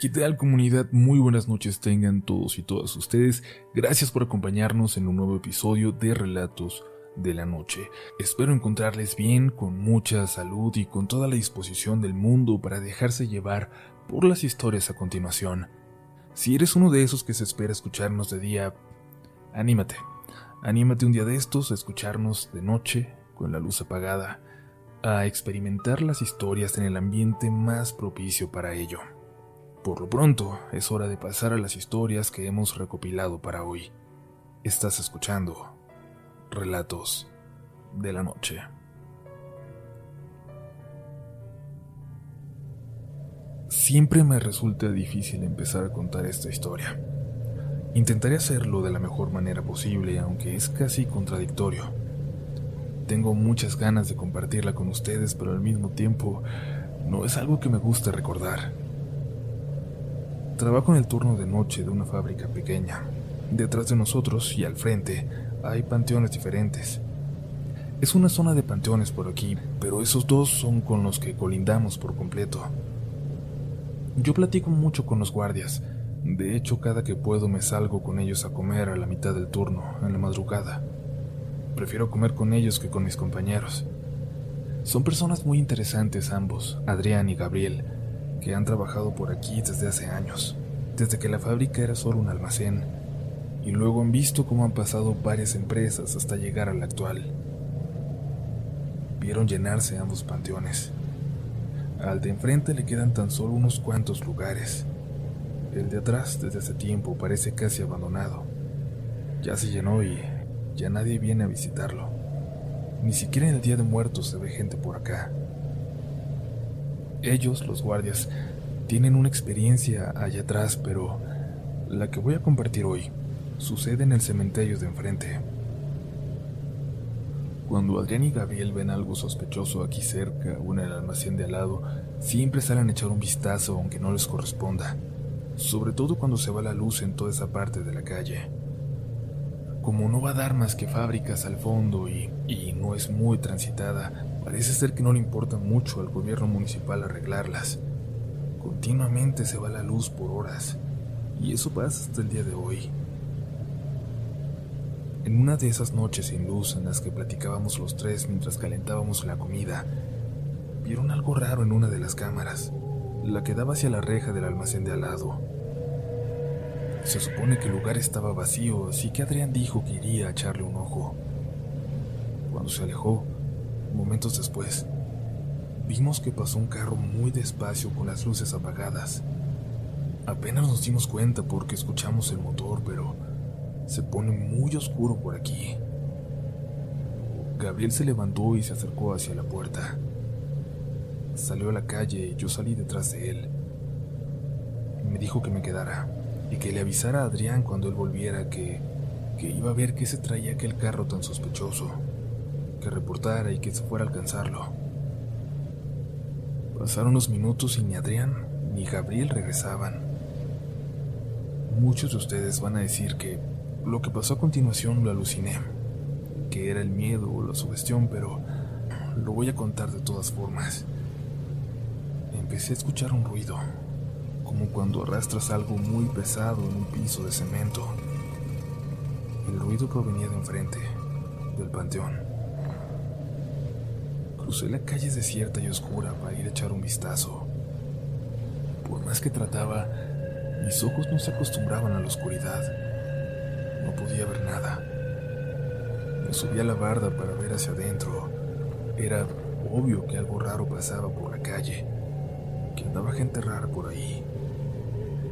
¿Qué tal comunidad? Muy buenas noches tengan todos y todas ustedes. Gracias por acompañarnos en un nuevo episodio de Relatos de la Noche. Espero encontrarles bien, con mucha salud y con toda la disposición del mundo para dejarse llevar por las historias a continuación. Si eres uno de esos que se espera escucharnos de día, anímate. Anímate un día de estos a escucharnos de noche, con la luz apagada, a experimentar las historias en el ambiente más propicio para ello. Por lo pronto, es hora de pasar a las historias que hemos recopilado para hoy. Estás escuchando Relatos de la Noche. Siempre me resulta difícil empezar a contar esta historia. Intentaré hacerlo de la mejor manera posible, aunque es casi contradictorio. Tengo muchas ganas de compartirla con ustedes, pero al mismo tiempo no es algo que me guste recordar. Trabajo en el turno de noche de una fábrica pequeña. Detrás de nosotros y al frente hay panteones diferentes. Es una zona de panteones por aquí, pero esos dos son con los que colindamos por completo. Yo platico mucho con los guardias. De hecho, cada que puedo me salgo con ellos a comer a la mitad del turno, en la madrugada. Prefiero comer con ellos que con mis compañeros. Son personas muy interesantes ambos, Adrián y Gabriel, que han trabajado por aquí desde hace años, desde que la fábrica era solo un almacén, y luego han visto cómo han pasado varias empresas hasta llegar a la actual. Vieron llenarse ambos panteones. Al de enfrente le quedan tan solo unos cuantos lugares. El de atrás desde hace tiempo parece casi abandonado. Ya se llenó y ya nadie viene a visitarlo. Ni siquiera en el Día de Muertos se ve gente por acá. Ellos, los guardias, tienen una experiencia allá atrás, pero la que voy a compartir hoy sucede en el cementerio de enfrente. Cuando Adrián y Gabriel ven algo sospechoso aquí cerca o en el almacén de al lado, siempre salen a echar un vistazo aunque no les corresponda, sobre todo cuando se va la luz en toda esa parte de la calle. Como no va a dar más que fábricas al fondo y, y no es muy transitada, Parece ser que no le importa mucho al gobierno municipal arreglarlas. Continuamente se va la luz por horas, y eso pasa hasta el día de hoy. En una de esas noches sin luz en las que platicábamos los tres mientras calentábamos la comida, vieron algo raro en una de las cámaras, la que daba hacia la reja del almacén de al lado. Se supone que el lugar estaba vacío, así que Adrián dijo que iría a echarle un ojo. Cuando se alejó, Momentos después, vimos que pasó un carro muy despacio con las luces apagadas. Apenas nos dimos cuenta porque escuchamos el motor, pero se pone muy oscuro por aquí. Gabriel se levantó y se acercó hacia la puerta. Salió a la calle y yo salí detrás de él. Me dijo que me quedara y que le avisara a Adrián cuando él volviera que, que iba a ver qué se traía aquel carro tan sospechoso que reportara y que se fuera a alcanzarlo. Pasaron unos minutos y ni Adrián ni Gabriel regresaban. Muchos de ustedes van a decir que lo que pasó a continuación lo aluciné, que era el miedo o la sugestión, pero lo voy a contar de todas formas. Empecé a escuchar un ruido, como cuando arrastras algo muy pesado en un piso de cemento. El ruido provenía de enfrente, del panteón. Crucé la calle desierta y oscura para ir a echar un vistazo. Por más que trataba, mis ojos no se acostumbraban a la oscuridad. No podía ver nada. Me subí a la barda para ver hacia adentro. Era obvio que algo raro pasaba por la calle, que andaba gente rara por ahí.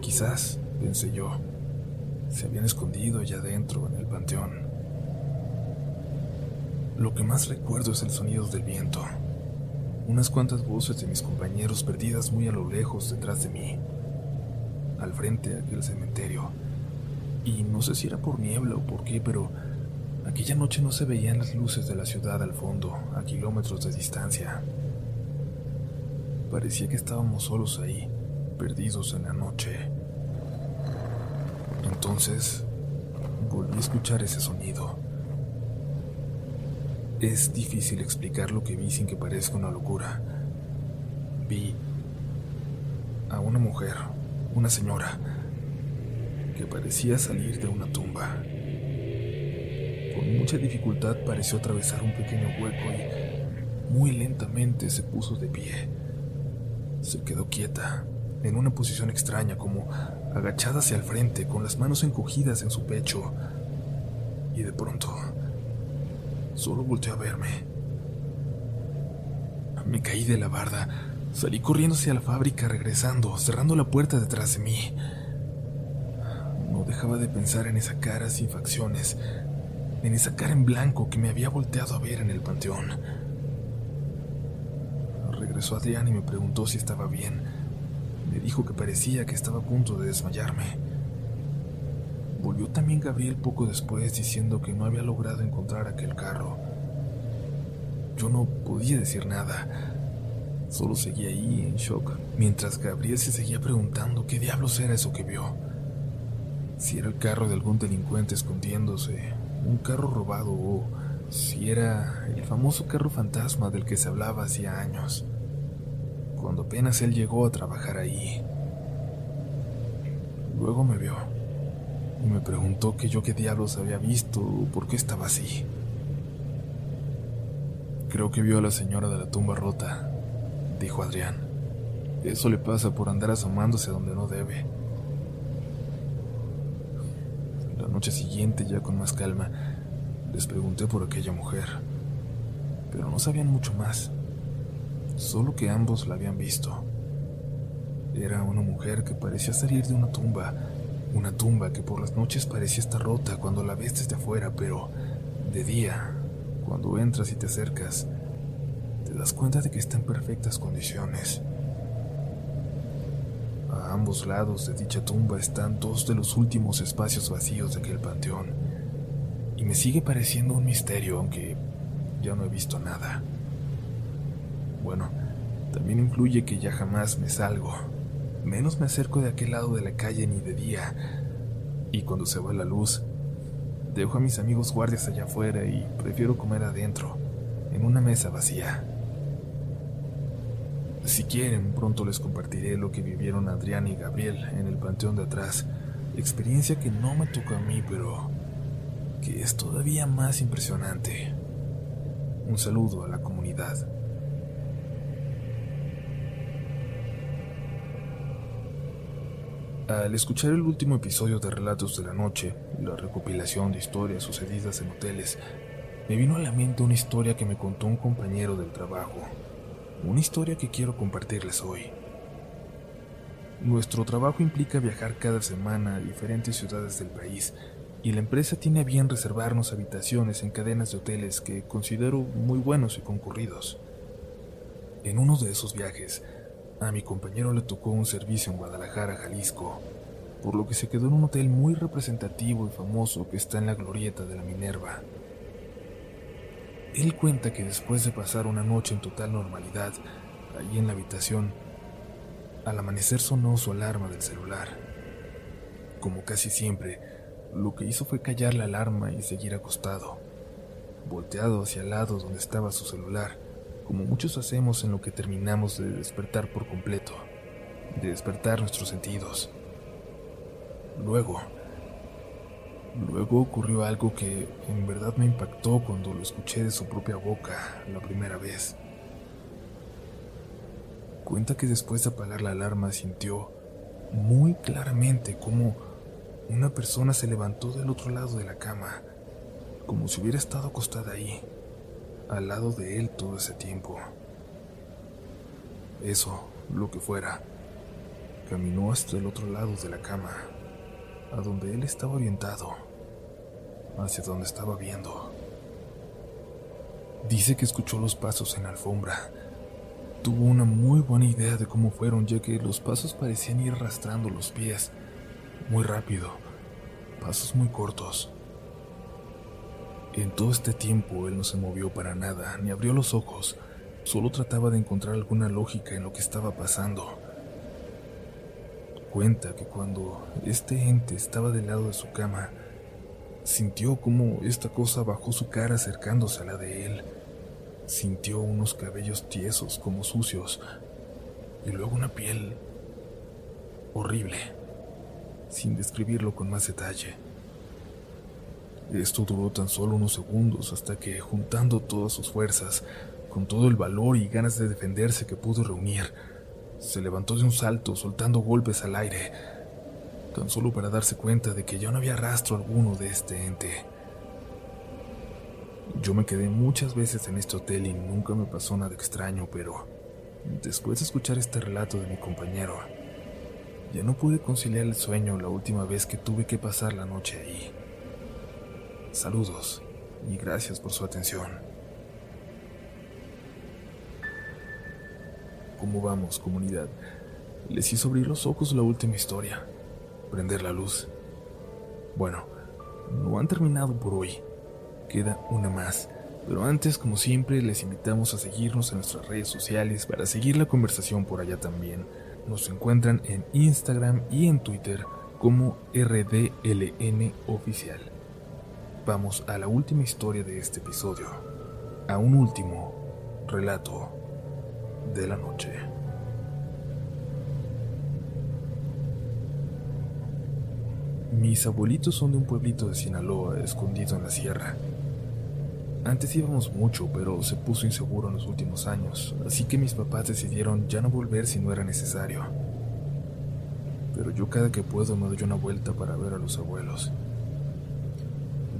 Quizás, pensé yo, se habían escondido allá adentro en el panteón. Lo que más recuerdo es el sonido del viento. Unas cuantas voces de mis compañeros perdidas muy a lo lejos detrás de mí, al frente aquel cementerio. Y no sé si era por niebla o por qué, pero aquella noche no se veían las luces de la ciudad al fondo, a kilómetros de distancia. Parecía que estábamos solos ahí, perdidos en la noche. Entonces, volví a escuchar ese sonido es difícil explicar lo que vi sin que parezca una locura. Vi a una mujer, una señora que parecía salir de una tumba. Con mucha dificultad pareció atravesar un pequeño hueco y muy lentamente se puso de pie. Se quedó quieta, en una posición extraña, como agachada hacia el frente, con las manos encogidas en su pecho. Y de pronto, solo volteó a verme. Me caí de la barda, salí corriendo hacia la fábrica, regresando, cerrando la puerta detrás de mí. No dejaba de pensar en esa cara sin facciones, en esa cara en blanco que me había volteado a ver en el panteón. Regresó Adrián y me preguntó si estaba bien. Me dijo que parecía que estaba a punto de desmayarme. Volvió también Gabriel poco después diciendo que no había logrado encontrar aquel carro. Yo no podía decir nada. Solo seguía ahí en shock, mientras Gabriel se seguía preguntando qué diablos era eso que vio. Si era el carro de algún delincuente escondiéndose, un carro robado o si era el famoso carro fantasma del que se hablaba hacía años cuando apenas él llegó a trabajar ahí. Luego me vio y me preguntó que yo qué diablos había visto o por qué estaba así. Creo que vio a la señora de la tumba rota, dijo Adrián. Eso le pasa por andar asomándose donde no debe. La noche siguiente, ya con más calma, les pregunté por aquella mujer, pero no sabían mucho más solo que ambos la habían visto. Era una mujer que parecía salir de una tumba, una tumba que por las noches parecía estar rota cuando la ves desde afuera, pero de día, cuando entras y te acercas, te das cuenta de que está en perfectas condiciones. A ambos lados de dicha tumba están dos de los últimos espacios vacíos de aquel panteón, y me sigue pareciendo un misterio, aunque ya no he visto nada. Bueno, también influye que ya jamás me salgo. Menos me acerco de aquel lado de la calle ni de día. Y cuando se va la luz, dejo a mis amigos guardias allá afuera y prefiero comer adentro, en una mesa vacía. Si quieren, pronto les compartiré lo que vivieron Adrián y Gabriel en el panteón de atrás. Experiencia que no me tocó a mí, pero que es todavía más impresionante. Un saludo a la comunidad. Al escuchar el último episodio de Relatos de la Noche, la recopilación de historias sucedidas en hoteles, me vino a la mente una historia que me contó un compañero del trabajo, una historia que quiero compartirles hoy. Nuestro trabajo implica viajar cada semana a diferentes ciudades del país y la empresa tiene a bien reservarnos habitaciones en cadenas de hoteles que considero muy buenos y concurridos. En uno de esos viajes, a mi compañero le tocó un servicio en Guadalajara, Jalisco, por lo que se quedó en un hotel muy representativo y famoso que está en la glorieta de la Minerva. Él cuenta que después de pasar una noche en total normalidad, allí en la habitación, al amanecer sonó su alarma del celular. Como casi siempre, lo que hizo fue callar la alarma y seguir acostado, volteado hacia el lado donde estaba su celular como muchos hacemos en lo que terminamos de despertar por completo, de despertar nuestros sentidos. Luego, luego ocurrió algo que en verdad me impactó cuando lo escuché de su propia boca la primera vez. Cuenta que después de apagar la alarma sintió muy claramente cómo una persona se levantó del otro lado de la cama, como si hubiera estado acostada ahí al lado de él todo ese tiempo. Eso, lo que fuera, caminó hasta el otro lado de la cama, a donde él estaba orientado, hacia donde estaba viendo. Dice que escuchó los pasos en la alfombra. Tuvo una muy buena idea de cómo fueron, ya que los pasos parecían ir arrastrando los pies, muy rápido, pasos muy cortos. En todo este tiempo él no se movió para nada, ni abrió los ojos, solo trataba de encontrar alguna lógica en lo que estaba pasando. Cuenta que cuando este ente estaba del lado de su cama, sintió como esta cosa bajó su cara acercándose a la de él. Sintió unos cabellos tiesos como sucios y luego una piel horrible, sin describirlo con más detalle. Esto duró tan solo unos segundos hasta que, juntando todas sus fuerzas, con todo el valor y ganas de defenderse que pudo reunir, se levantó de un salto soltando golpes al aire, tan solo para darse cuenta de que ya no había rastro alguno de este ente. Yo me quedé muchas veces en este hotel y nunca me pasó nada extraño, pero después de escuchar este relato de mi compañero, ya no pude conciliar el sueño la última vez que tuve que pasar la noche ahí. Saludos y gracias por su atención. ¿Cómo vamos, comunidad? Les hizo abrir los ojos la última historia, prender la luz. Bueno, no han terminado por hoy queda una más. Pero antes, como siempre, les invitamos a seguirnos en nuestras redes sociales para seguir la conversación por allá también. Nos encuentran en Instagram y en Twitter como RDLN Oficial. Vamos a la última historia de este episodio, a un último relato de la noche. Mis abuelitos son de un pueblito de Sinaloa, escondido en la sierra. Antes íbamos mucho, pero se puso inseguro en los últimos años, así que mis papás decidieron ya no volver si no era necesario. Pero yo cada que puedo me doy una vuelta para ver a los abuelos.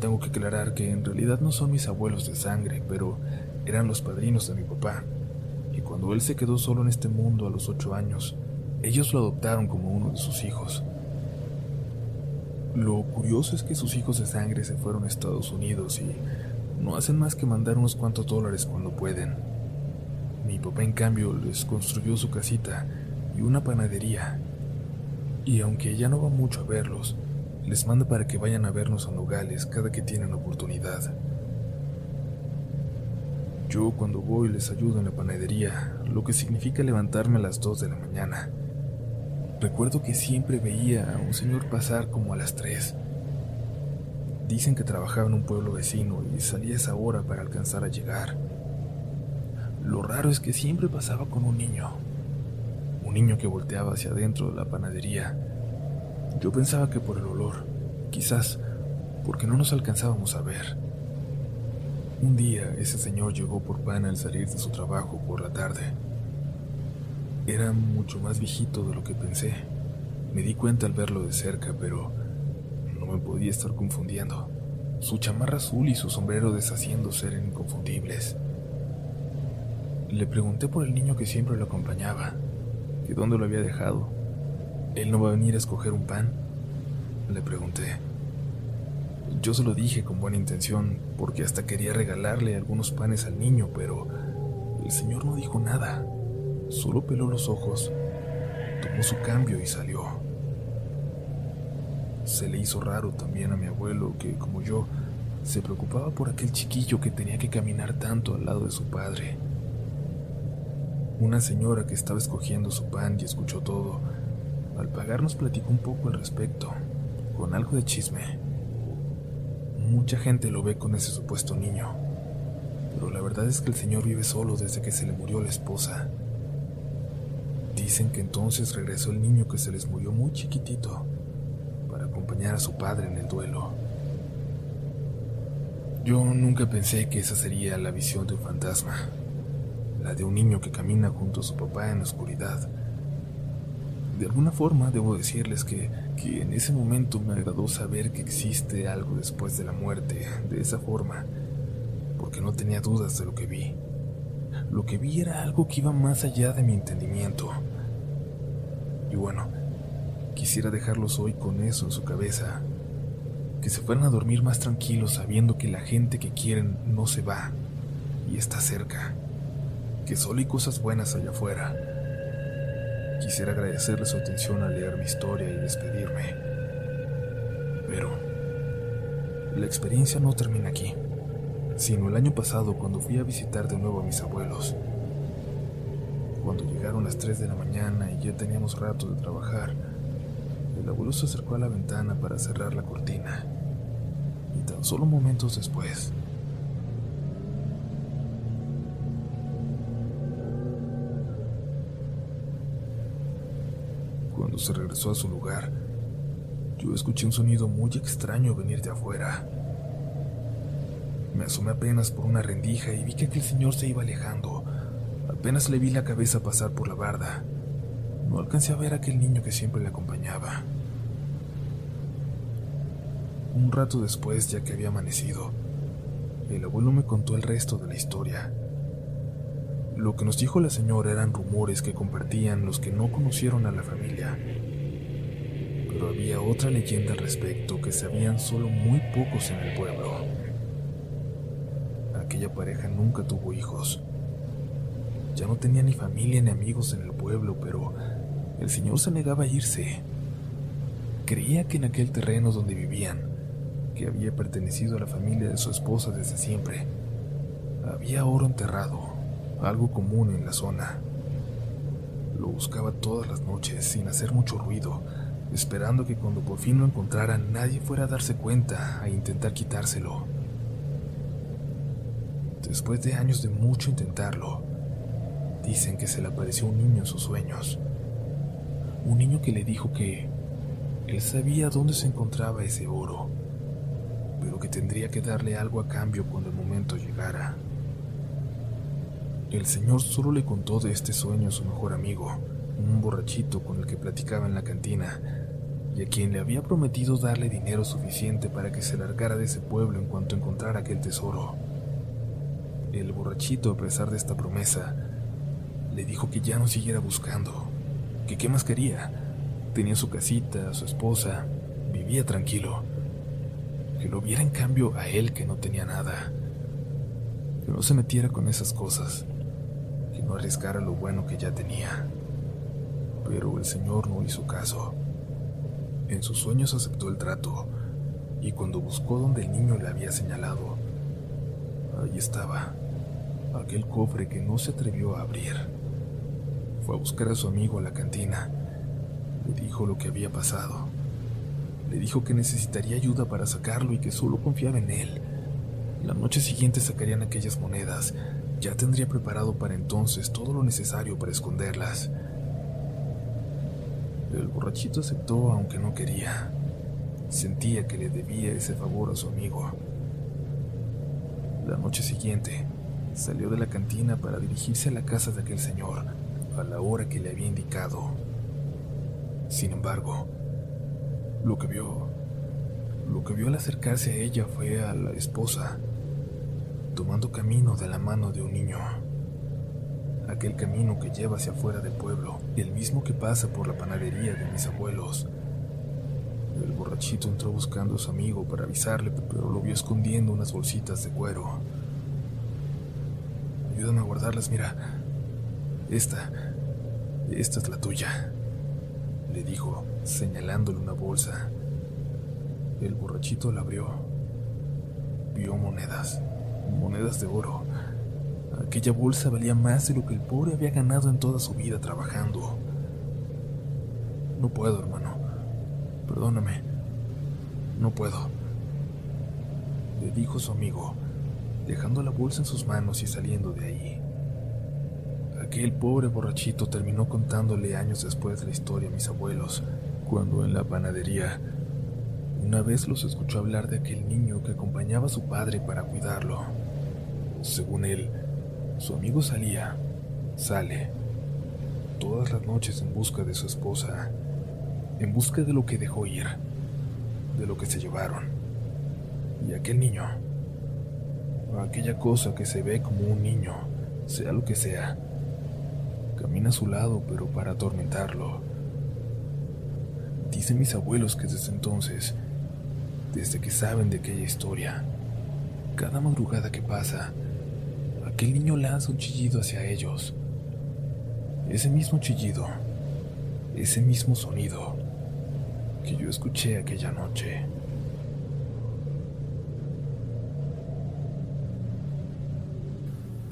Tengo que aclarar que en realidad no son mis abuelos de sangre, pero eran los padrinos de mi papá. Y cuando él se quedó solo en este mundo a los ocho años, ellos lo adoptaron como uno de sus hijos. Lo curioso es que sus hijos de sangre se fueron a Estados Unidos y no hacen más que mandar unos cuantos dólares cuando pueden. Mi papá, en cambio, les construyó su casita y una panadería. Y aunque ya no va mucho a verlos, les manda para que vayan a vernos a Nogales cada que tienen oportunidad. Yo cuando voy les ayudo en la panadería, lo que significa levantarme a las 2 de la mañana. Recuerdo que siempre veía a un señor pasar como a las 3 Dicen que trabajaba en un pueblo vecino y salía esa hora para alcanzar a llegar. Lo raro es que siempre pasaba con un niño. Un niño que volteaba hacia adentro de la panadería. Yo pensaba que por el olor, quizás porque no nos alcanzábamos a ver. Un día ese señor llegó por pan al salir de su trabajo por la tarde. Era mucho más viejito de lo que pensé. Me di cuenta al verlo de cerca, pero no me podía estar confundiendo. Su chamarra azul y su sombrero deshaciéndose eran inconfundibles. Le pregunté por el niño que siempre lo acompañaba, que dónde lo había dejado. ¿Él no va a venir a escoger un pan? Le pregunté. Yo se lo dije con buena intención, porque hasta quería regalarle algunos panes al niño, pero el señor no dijo nada. Solo peló los ojos, tomó su cambio y salió. Se le hizo raro también a mi abuelo que, como yo, se preocupaba por aquel chiquillo que tenía que caminar tanto al lado de su padre. Una señora que estaba escogiendo su pan y escuchó todo, al pagar nos platicó un poco al respecto, con algo de chisme. Mucha gente lo ve con ese supuesto niño, pero la verdad es que el señor vive solo desde que se le murió la esposa. Dicen que entonces regresó el niño que se les murió muy chiquitito acompañar a su padre en el duelo. Yo nunca pensé que esa sería la visión de un fantasma, la de un niño que camina junto a su papá en la oscuridad. De alguna forma debo decirles que, que en ese momento me agradó saber que existe algo después de la muerte, de esa forma, porque no tenía dudas de lo que vi. Lo que vi era algo que iba más allá de mi entendimiento. Y bueno, Quisiera dejarlos hoy con eso en su cabeza, que se fueran a dormir más tranquilos sabiendo que la gente que quieren no se va y está cerca, que solo hay cosas buenas allá afuera. Quisiera agradecerles su atención al leer mi historia y despedirme. Pero la experiencia no termina aquí, sino el año pasado cuando fui a visitar de nuevo a mis abuelos. Cuando llegaron las 3 de la mañana y ya teníamos rato de trabajar, el abuelo se acercó a la ventana para cerrar la cortina. Y tan solo momentos después, Cuando se regresó a su lugar, yo escuché un sonido muy extraño venir de afuera. Me asomé apenas por una rendija y vi que aquel señor se iba alejando. Apenas le vi la cabeza pasar por la barda. No alcancé a ver a aquel niño que siempre le acompañaba. Un rato después, ya que había amanecido, el abuelo me contó el resto de la historia. Lo que nos dijo la señora eran rumores que compartían los que no conocieron a la familia. Pero había otra leyenda al respecto que sabían solo muy pocos en el pueblo. Aquella pareja nunca tuvo hijos. Ya no tenía ni familia ni amigos en el pueblo, pero el señor se negaba a irse. Creía que en aquel terreno donde vivían, que había pertenecido a la familia de su esposa desde siempre, había oro enterrado algo común en la zona. Lo buscaba todas las noches sin hacer mucho ruido, esperando que cuando por fin lo encontrara nadie fuera a darse cuenta a intentar quitárselo. Después de años de mucho intentarlo, dicen que se le apareció un niño en sus sueños. Un niño que le dijo que él sabía dónde se encontraba ese oro, pero que tendría que darle algo a cambio cuando el momento llegara. El señor solo le contó de este sueño a su mejor amigo, un borrachito con el que platicaba en la cantina, y a quien le había prometido darle dinero suficiente para que se largara de ese pueblo en cuanto encontrara aquel tesoro. El borrachito, a pesar de esta promesa, le dijo que ya no siguiera buscando, que qué más quería. Tenía su casita, su esposa, vivía tranquilo. Que lo viera en cambio a él que no tenía nada. Que no se metiera con esas cosas no arriesgara lo bueno que ya tenía. Pero el señor no hizo caso. En sus sueños aceptó el trato, y cuando buscó donde el niño le había señalado, ahí estaba, aquel cofre que no se atrevió a abrir. Fue a buscar a su amigo a la cantina. Le dijo lo que había pasado. Le dijo que necesitaría ayuda para sacarlo y que solo confiaba en él. La noche siguiente sacarían aquellas monedas ya tendría preparado para entonces todo lo necesario para esconderlas. El borrachito aceptó aunque no quería. Sentía que le debía ese favor a su amigo. La noche siguiente, salió de la cantina para dirigirse a la casa de aquel señor, a la hora que le había indicado. Sin embargo, lo que vio, lo que vio al acercarse a ella fue a la esposa, tomando camino de la mano de un niño. Aquel camino que lleva hacia afuera del pueblo, el mismo que pasa por la panadería de mis abuelos. El borrachito entró buscando a su amigo para avisarle, pero lo vio escondiendo unas bolsitas de cuero. Ayúdame a guardarlas, mira. Esta, esta es la tuya, le dijo, señalándole una bolsa. El borrachito la abrió. Vio monedas monedas de oro. Aquella bolsa valía más de lo que el pobre había ganado en toda su vida trabajando. No puedo, hermano. Perdóname. No puedo. Le dijo su amigo, dejando la bolsa en sus manos y saliendo de ahí. Aquel pobre borrachito terminó contándole años después la historia a mis abuelos, cuando en la panadería una vez los escuchó hablar de aquel niño que acompañaba a su padre para cuidarlo. Según él, su amigo salía, sale, todas las noches en busca de su esposa, en busca de lo que dejó ir, de lo que se llevaron. Y aquel niño, aquella cosa que se ve como un niño, sea lo que sea, camina a su lado pero para atormentarlo. Dicen mis abuelos que desde entonces desde que saben de aquella historia. Cada madrugada que pasa, aquel niño lanza un chillido hacia ellos. Ese mismo chillido, ese mismo sonido que yo escuché aquella noche.